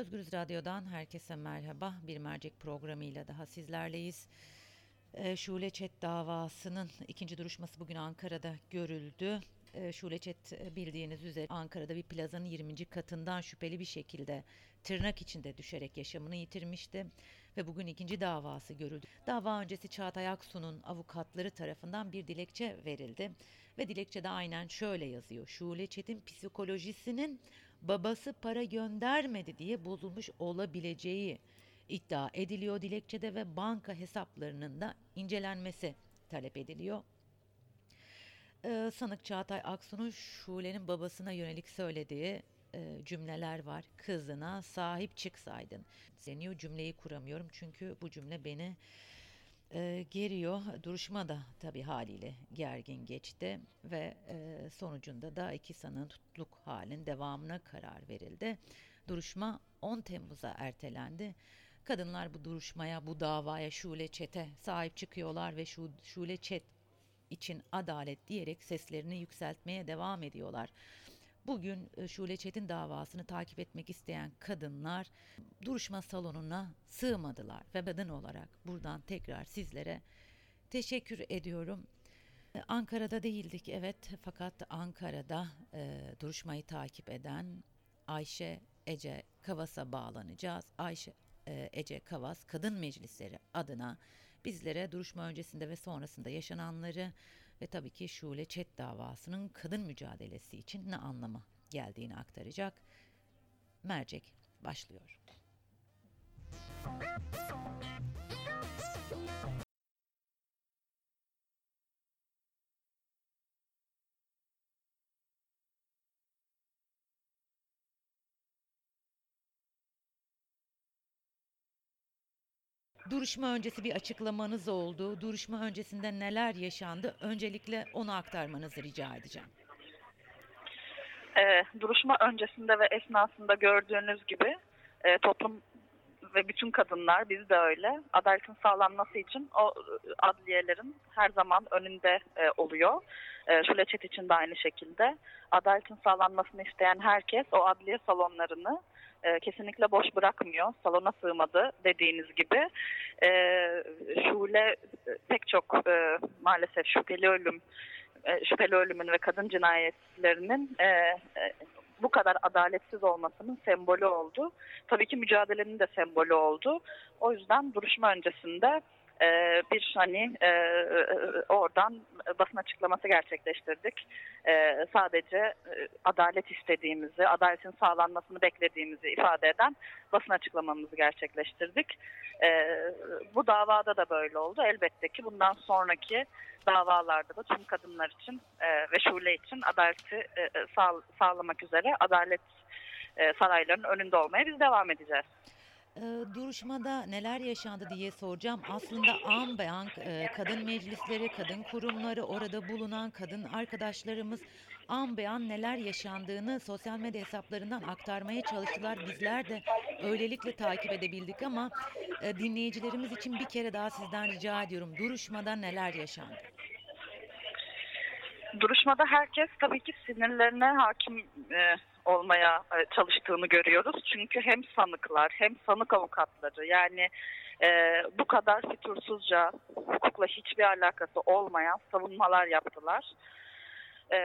Özgürüz Radyo'dan herkese merhaba. Bir mercek programıyla daha sizlerleyiz. Ee, Şule Çet davasının ikinci duruşması bugün Ankara'da görüldü. Ee, Şule Çet e, bildiğiniz üzere Ankara'da bir plazanın 20. katından şüpheli bir şekilde tırnak içinde düşerek yaşamını yitirmişti ve bugün ikinci davası görüldü. Dava öncesi Çağatay Aksu'nun avukatları tarafından bir dilekçe verildi ve dilekçede aynen şöyle yazıyor. Şule Çet'in psikolojisinin babası para göndermedi diye bozulmuş olabileceği iddia ediliyor dilekçede ve banka hesaplarının da incelenmesi talep ediliyor. Ee, sanık Çağatay Aksu'nun Şule'nin babasına yönelik söylediği e, cümleler var. Kızına sahip çıksaydın. Deniyor cümleyi kuramıyorum çünkü bu cümle beni e, geriyor. Duruşma da tabii haliyle gergin geçti ve e, sonucunda da iki sanığın tutukluk halin devamına karar verildi. Duruşma 10 Temmuz'a ertelendi. Kadınlar bu duruşmaya, bu davaya Şule Çet'e sahip çıkıyorlar ve şu Şule Çet için adalet diyerek seslerini yükseltmeye devam ediyorlar. Bugün e, Şule Çetin davasını takip etmek isteyen kadınlar duruşma salonuna sığmadılar ve kadın olarak buradan tekrar sizlere teşekkür ediyorum. E, Ankara'da değildik evet fakat Ankara'da e, duruşmayı takip eden Ayşe Ece Kavas'a bağlanacağız. Ayşe e, Ece Kavas Kadın Meclisleri adına bizlere duruşma öncesinde ve sonrasında yaşananları ve tabii ki Şule Çet davasının kadın mücadelesi için ne anlama geldiğini aktaracak. Mercek başlıyor. Duruşma öncesi bir açıklamanız oldu. Duruşma öncesinde neler yaşandı? Öncelikle onu aktarmanızı rica edeceğim. E, duruşma öncesinde ve esnasında gördüğünüz gibi e, toplum ve bütün kadınlar biz de öyle adaletin sağlanması için o adliyelerin her zaman önünde e, oluyor. E, Şule Çet için de aynı şekilde adaletin sağlanmasını isteyen herkes o adliye salonlarını e, kesinlikle boş bırakmıyor. Salona sığmadı dediğiniz gibi. E, Şule e, pek çok e, maalesef şüpheli ölüm e, şüpheli ölümün ve kadın cinayetlerinin e, e, bu kadar adaletsiz olmasının sembolü oldu. Tabii ki mücadelenin de sembolü oldu. O yüzden duruşma öncesinde e, bir hani e, oradan basın açıklaması gerçekleştirdik. E, sadece e, adalet istediğimizi, adaletin sağlanmasını beklediğimizi ifade eden basın açıklamamızı gerçekleştirdik. E, bu davada da böyle oldu. Elbette ki bundan sonraki davalarda da tüm kadınlar için e, ve Şule için adaleti e, sağ, sağlamak üzere adalet e, saraylarının önünde olmaya biz devam edeceğiz. E, duruşmada neler yaşandı diye soracağım. Aslında an beyan e, kadın meclisleri, kadın kurumları, orada bulunan kadın arkadaşlarımız an beyan neler yaşandığını sosyal medya hesaplarından aktarmaya çalıştılar. Bizler de öylelikle takip edebildik ama e, dinleyicilerimiz için bir kere daha sizden rica ediyorum. Duruşmada neler yaşandı? Duruşmada herkes tabii ki sinirlerine hakim e, olmaya e, çalıştığını görüyoruz. Çünkü hem sanıklar hem sanık avukatları yani e, bu kadar fütursuzca hukukla hiçbir alakası olmayan savunmalar yaptılar. E,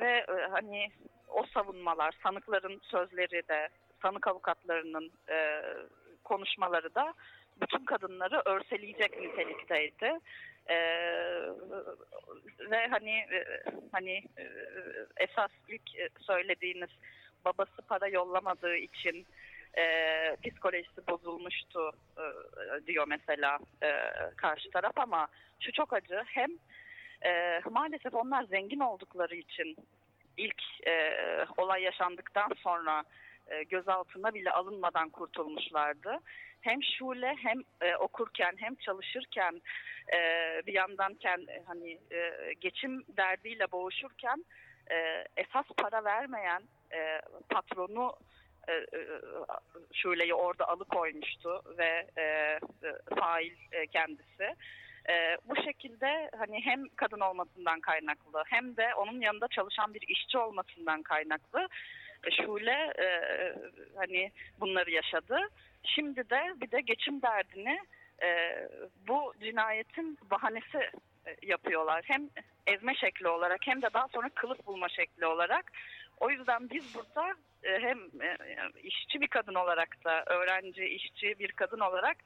ve e, hani o savunmalar, sanıkların sözleri de, sanık avukatlarının e, konuşmaları da bütün kadınları örseleyecek nitelikteydi. Ee, ve hani e, hani e, esas ilk söylediğiniz babası para yollamadığı için e, psikolojisi bozulmuştu e, diyor mesela e, karşı taraf. Ama şu çok acı hem e, maalesef onlar zengin oldukları için ilk e, olay yaşandıktan sonra e, gözaltına bile alınmadan kurtulmuşlardı. Hem Şule hem e, okurken hem çalışırken e, bir yandan kendi, hani e, geçim derdiyle boğuşurken e, esas para vermeyen e, patronu e, e, Şule'yi orada alıkoymuştu ve e, e, fail e, kendisi. E, bu şekilde hani hem kadın olmasından kaynaklı hem de onun yanında çalışan bir işçi olmasından kaynaklı E, Şule e, hani bunları yaşadı. Şimdi de bir de geçim derdini e, bu cinayetin bahanesi e, yapıyorlar. Hem ezme şekli olarak hem de daha sonra kılıf bulma şekli olarak. O yüzden biz burada e, hem e, işçi bir kadın olarak da öğrenci, işçi bir kadın olarak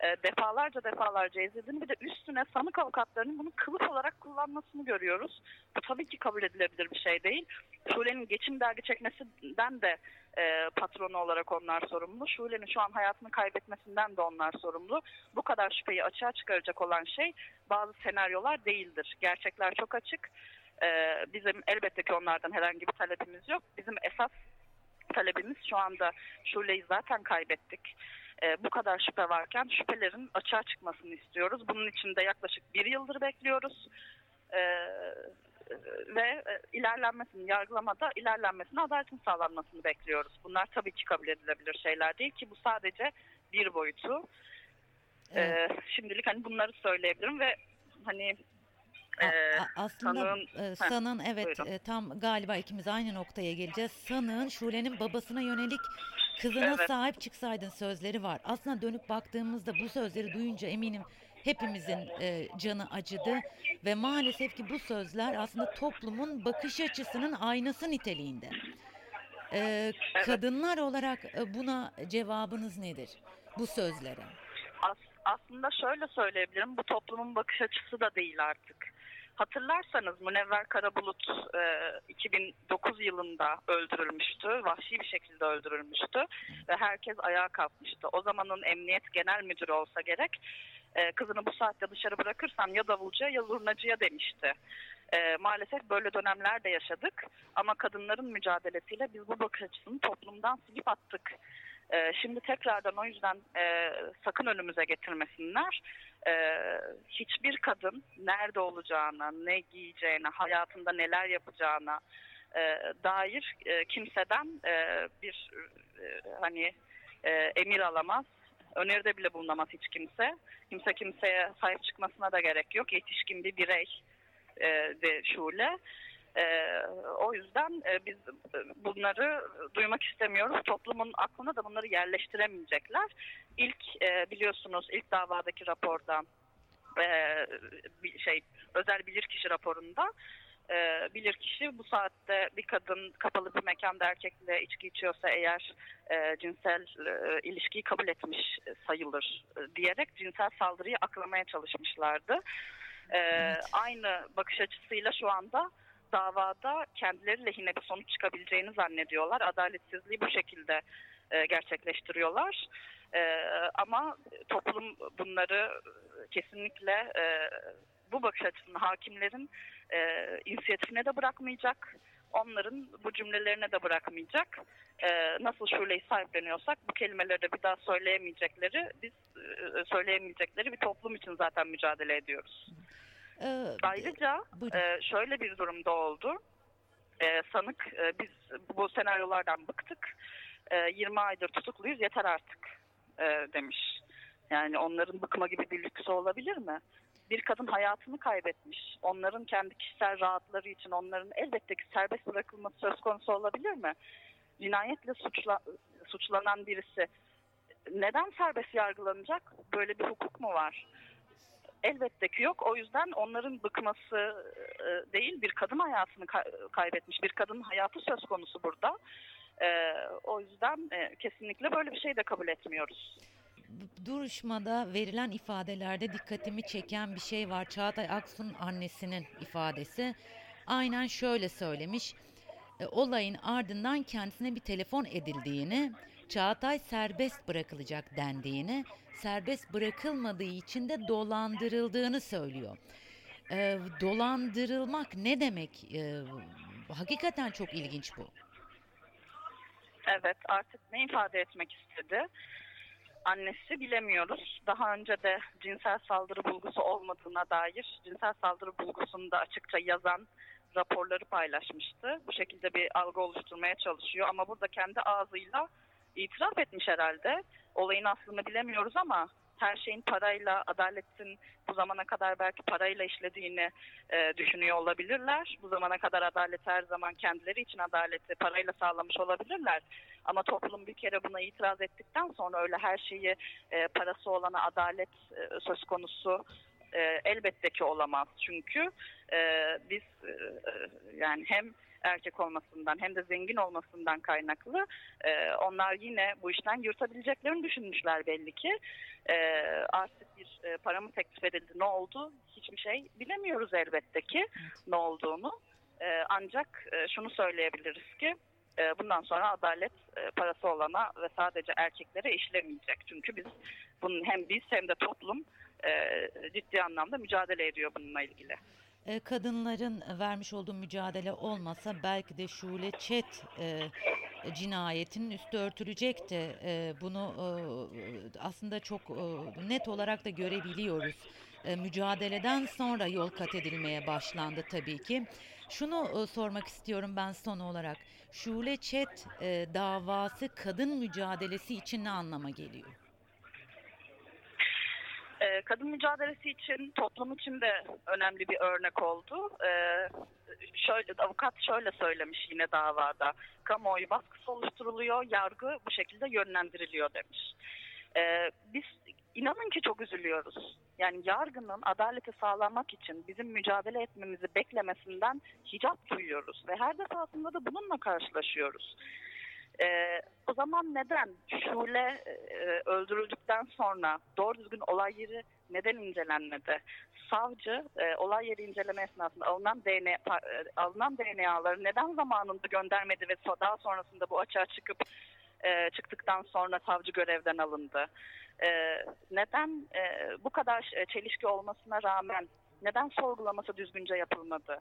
e, defalarca defalarca ezildiğini bir de üstüne sanık avukatlarının bunu kılıf olarak kullanmasını görüyoruz. Bu tabii ki kabul edilebilir bir şey değil. Şule'nin geçim dergi çekmesinden de e, patronu olarak onlar sorumlu. Şule'nin şu an hayatını kaybetmesinden de onlar sorumlu. Bu kadar şüpheyi açığa çıkaracak olan şey bazı senaryolar değildir. Gerçekler çok açık. E, bizim elbette ki onlardan herhangi bir talebimiz yok. Bizim esas talebimiz şu anda Şule'yi zaten kaybettik. E, bu kadar şüphe varken şüphelerin açığa çıkmasını istiyoruz. Bunun için de yaklaşık bir yıldır bekliyoruz. E, ve e, ilerlenmesini, yargılamada ilerlenmesini, adaletin sağlanmasını bekliyoruz. Bunlar tabii ki kabul edilebilir şeyler değil ki bu sadece bir boyutu. Evet. E, şimdilik hani bunları söyleyebilirim ve hani A- e, a- aslında sanığın- e, sanığın evet buyurun. e, tam galiba ikimiz aynı noktaya geleceğiz. Sanığın Şule'nin babasına yönelik kızına Evet. sahip çıksaydın sözleri var. Aslında dönüp baktığımızda bu sözleri duyunca eminim hepimizin e, canı acıdı ve maalesef ki bu sözler aslında toplumun bakış açısının aynası niteliğinde. E, kadınlar olarak e, buna cevabınız nedir? Bu sözlere. As- aslında şöyle söyleyebilirim. Bu toplumun bakış açısı da değil artık. Hatırlarsanız Münevver Karabulut e, 2009 yılında öldürülmüştü. Vahşi bir şekilde öldürülmüştü. Ve herkes ayağa kalkmıştı. O zamanın emniyet genel müdürü olsa gerek e, kızını bu saatte dışarı bırakırsan ya davulcuya ya zurnacıya demişti. E, maalesef böyle dönemler de yaşadık. Ama kadınların mücadelesiyle biz bu bakış açısını toplumdan silip attık. E, şimdi tekrardan o yüzden e, sakın önümüze getirmesinler. E, hiçbir kadın nerede olacağına, ne giyeceğine, hayatında neler yapacağına e, dair e, kimseden e, bir e, hani e, emir alamaz. Öneride bile bulunamaz hiç kimse. Kimse kimseye sahip çıkmasına da gerek yok. Yetişkin bir birey e, de Şule. Ee, o yüzden e, biz e, bunları duymak istemiyoruz. Toplumun aklına da bunları yerleştiremeyecekler. İlk e, biliyorsunuz ilk davadaki raporda e, şey özel bilirkişi raporunda e, bilirkişi bu saatte bir kadın kapalı bir mekanda erkekle içki içiyorsa eğer e, cinsel e, ilişkiyi kabul etmiş sayılır e, diyerek cinsel saldırıyı aklamaya çalışmışlardı. E, Evet. Aynı bakış açısıyla şu anda davada kendileri lehine bir sonuç çıkabileceğini zannediyorlar. Adaletsizliği bu şekilde e, gerçekleştiriyorlar. E, ama toplum bunları kesinlikle e, bu bakış açısını hakimlerin e, inisiyatifine de bırakmayacak. Onların bu cümlelerine de bırakmayacak. E, nasıl şuleyi sahipleniyorsak bu kelimeleri de bir daha söyleyemeyecekleri, biz e, söyleyemeyecekleri bir toplum için zaten mücadele ediyoruz. E, Ayrıca buyurun. e, şöyle bir durumda oldu. E, sanık e, biz bu senaryolardan bıktık. E, 20 aydır tutukluyuz yeter artık e, demiş. Yani onların bıkma gibi bir lüksü olabilir mi? Bir kadın hayatını kaybetmiş. Onların kendi kişisel rahatları için onların elbette ki serbest bırakılması söz konusu olabilir mi? Cinayetle suçla, suçlanan birisi neden serbest yargılanacak? Böyle bir hukuk mu var? Elbette ki yok. O yüzden onların bıkması e, değil, bir kadın hayatını ka- kaybetmiş, bir kadının hayatı söz konusu burada. E, o yüzden e, kesinlikle böyle bir şey de kabul etmiyoruz. Duruşmada verilen ifadelerde dikkatimi çeken bir şey var. Çağatay Aksu'nun annesinin ifadesi. Aynen şöyle söylemiş. Olayın ardından kendisine bir telefon edildiğini, Çağatay serbest bırakılacak dendiğini, serbest bırakılmadığı için de dolandırıldığını söylüyor. E, dolandırılmak ne demek? E, hakikaten çok ilginç bu. Evet, artık ne ifade etmek istedi? Annesi bilemiyoruz. Daha önce de cinsel saldırı bulgusu olmadığına dair cinsel saldırı bulgusunu da açıkça yazan raporları paylaşmıştı. Bu şekilde bir algı oluşturmaya çalışıyor ama burada kendi ağzıyla itiraf etmiş herhalde. Olayın aslını bilemiyoruz ama her şeyin parayla, adaletin bu zamana kadar belki parayla işlediğini e, düşünüyor olabilirler. Bu zamana kadar adalet her zaman kendileri için adaleti parayla sağlamış olabilirler. Ama toplum bir kere buna itiraz ettikten sonra öyle her şeyi e, parası olana adalet e, söz konusu e, elbette ki olamaz. Çünkü e, biz e, yani hem erkek olmasından hem de zengin olmasından kaynaklı e, onlar yine bu işten yırtabileceklerini düşünmüşler belli ki. E, artık bir e, para mı teklif edildi ne oldu hiçbir şey bilemiyoruz elbette ki ne olduğunu. E, ancak e, şunu söyleyebiliriz ki e, bundan sonra adalet e, parası olana ve sadece erkeklere işlemeyecek. Çünkü biz bunun hem biz hem de toplum e, ciddi anlamda mücadele ediyor bununla ilgili. E, kadınların vermiş olduğu mücadele olmasa belki de Şule Çet e, cinayetinin üstü örtülecekti. E, bunu e, aslında çok e, net olarak da görebiliyoruz. E, mücadeleden sonra yol kat edilmeye başlandı tabii ki. Şunu e, sormak istiyorum ben son olarak. Şule Çet e, davası kadın mücadelesi için ne anlama geliyor? Kadın mücadelesi için toplum için de önemli bir örnek oldu. Ee, şöyle avukat şöyle söylemiş yine davada. Kamuoyu baskısı oluşturuluyor, yargı bu şekilde yönlendiriliyor demiş. Ee, biz inanın ki çok üzülüyoruz. Yani yargının adaleti sağlamak için bizim mücadele etmemizi beklemesinden hicap duyuyoruz ve her defasında da bununla karşılaşıyoruz. Ee, o zaman neden Şule e, öldürüldükten sonra doğru düzgün olay yeri neden incelenmedi? Savcı e, olay yeri inceleme esnasında alınan DNA e, alınan DNA'ları neden zamanında göndermedi ve daha sonrasında bu açığa çıkıp e, çıktıktan sonra savcı görevden alındı? E, neden e, bu kadar e, çelişki olmasına rağmen neden sorgulaması düzgünce yapılmadı?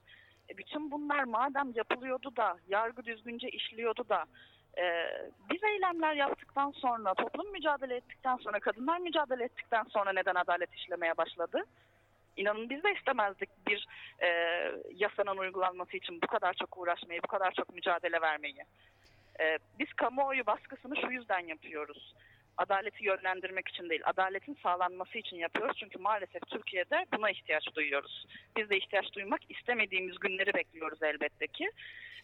E, bütün bunlar madem yapılıyordu da yargı düzgünce işliyordu da biz eylemler yaptıktan sonra, toplum mücadele ettikten sonra, kadınlar mücadele ettikten sonra neden adalet işlemeye başladı? İnanın biz de istemezdik bir e, yasanın uygulanması için bu kadar çok uğraşmayı, bu kadar çok mücadele vermeyi. E, biz kamuoyu baskısını şu yüzden yapıyoruz. Adaleti yönlendirmek için değil, adaletin sağlanması için yapıyoruz. Çünkü maalesef Türkiye'de buna ihtiyaç duyuyoruz. Biz de ihtiyaç duymak istemediğimiz günleri bekliyoruz elbette ki.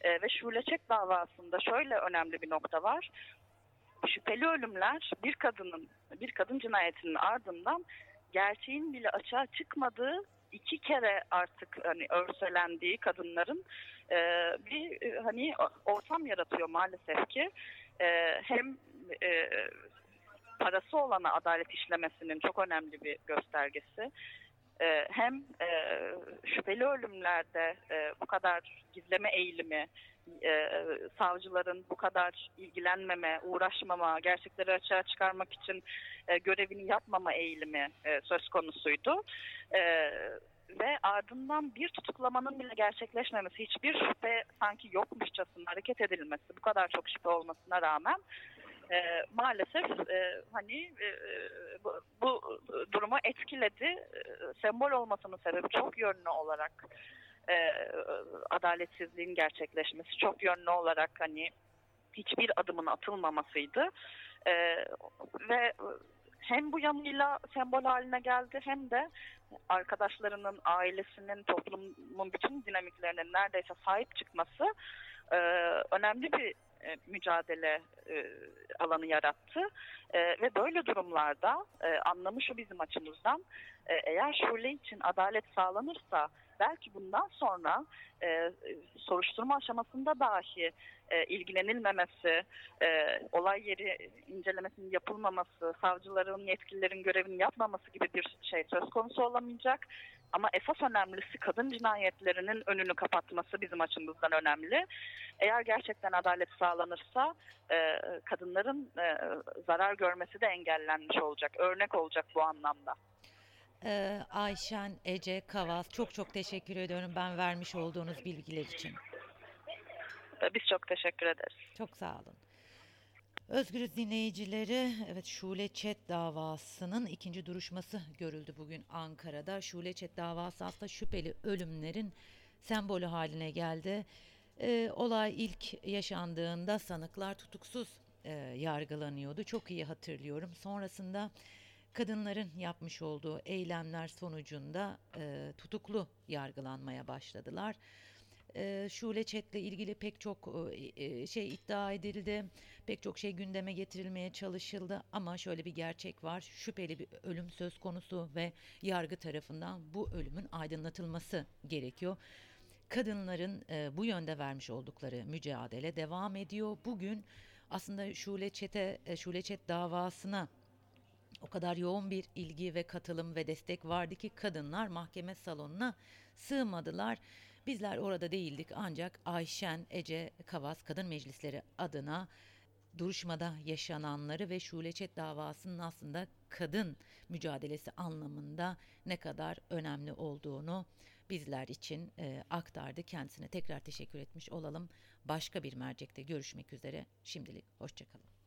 E, ve Şule Çek davasında şöyle önemli bir nokta var. Şüpheli ölümler bir kadının, bir kadın cinayetinin ardından gerçeğin bile açığa çıkmadığı iki kere artık hani örselendiği kadınların e, bir e, hani ortam yaratıyor maalesef ki e, hem e, parası olana adalet işlemesinin çok önemli bir göstergesi e, hem e, şüpheli ölümlerde e, bu kadar gizleme eğilimi, e, savcıların bu kadar ilgilenmeme, uğraşmama, gerçekleri açığa çıkarmak için e, görevini yapmama eğilimi e, söz konusuydu. E, ve ardından bir tutuklamanın bile gerçekleşmemesi, hiçbir şüphe sanki yokmuşçasına hareket edilmesi, bu kadar çok şüphe olmasına rağmen e, maalesef e, hani e, bu, bu durumu etkiledi. E, sembol olmasının sebebi çok yönlü olarak e, adaletsizliğin gerçekleşmesi, çok yönlü olarak hani hiçbir adımın atılmamasıydı. E, ve hem bu yanıyla sembol haline geldi hem de arkadaşlarının, ailesinin, toplumun bütün dinamiklerinin neredeyse sahip çıkması e, önemli bir e, mücadele e, alanı yarattı. E, ve böyle durumlarda e, anlamı şu bizim açımızdan eğer Şule için adalet sağlanırsa belki bundan sonra soruşturma aşamasında dahi e, ilgilenilmemesi, olay yeri incelemesinin yapılmaması, savcıların, yetkililerin görevini yapmaması gibi bir şey söz konusu olamayacak. Ama esas önemlisi kadın cinayetlerinin önünü kapatması bizim açımızdan önemli. Eğer gerçekten adalet sağlanırsa e, kadınların e, zarar görmesi de engellenmiş olacak. Örnek olacak bu anlamda. Ee, Ayşen Ece Kavaz çok çok teşekkür ediyorum ben vermiş olduğunuz bilgiler için. E, Biz çok teşekkür ederiz. Çok sağ olun. Özgürüz dinleyicileri, evet Şule Çet davasının ikinci duruşması görüldü bugün Ankara'da. Şule Çet davası aslında şüpheli ölümlerin sembolü haline geldi. Ee, olay ilk yaşandığında sanıklar tutuksuz e, yargılanıyordu. Çok iyi hatırlıyorum. Sonrasında kadınların yapmış olduğu eylemler sonucunda e, tutuklu yargılanmaya başladılar. Şule Çet'le ilgili pek çok şey iddia edildi. Pek çok şey gündeme getirilmeye çalışıldı ama şöyle bir gerçek var. Şüpheli bir ölüm söz konusu ve yargı tarafından bu ölümün aydınlatılması gerekiyor. Kadınların bu yönde vermiş oldukları mücadele devam ediyor. Bugün aslında Şule Çet'e, Şule Çet davasına o kadar yoğun bir ilgi ve katılım ve destek vardı ki kadınlar mahkeme salonuna sığmadılar. Bizler orada değildik ancak Ayşen Ece Kavas Kadın Meclisleri adına duruşmada yaşananları ve Şule Çet davasının aslında kadın mücadelesi anlamında ne kadar önemli olduğunu bizler için e, aktardı. Kendisine tekrar teşekkür etmiş olalım. Başka bir mercekte görüşmek üzere. Şimdilik hoşçakalın.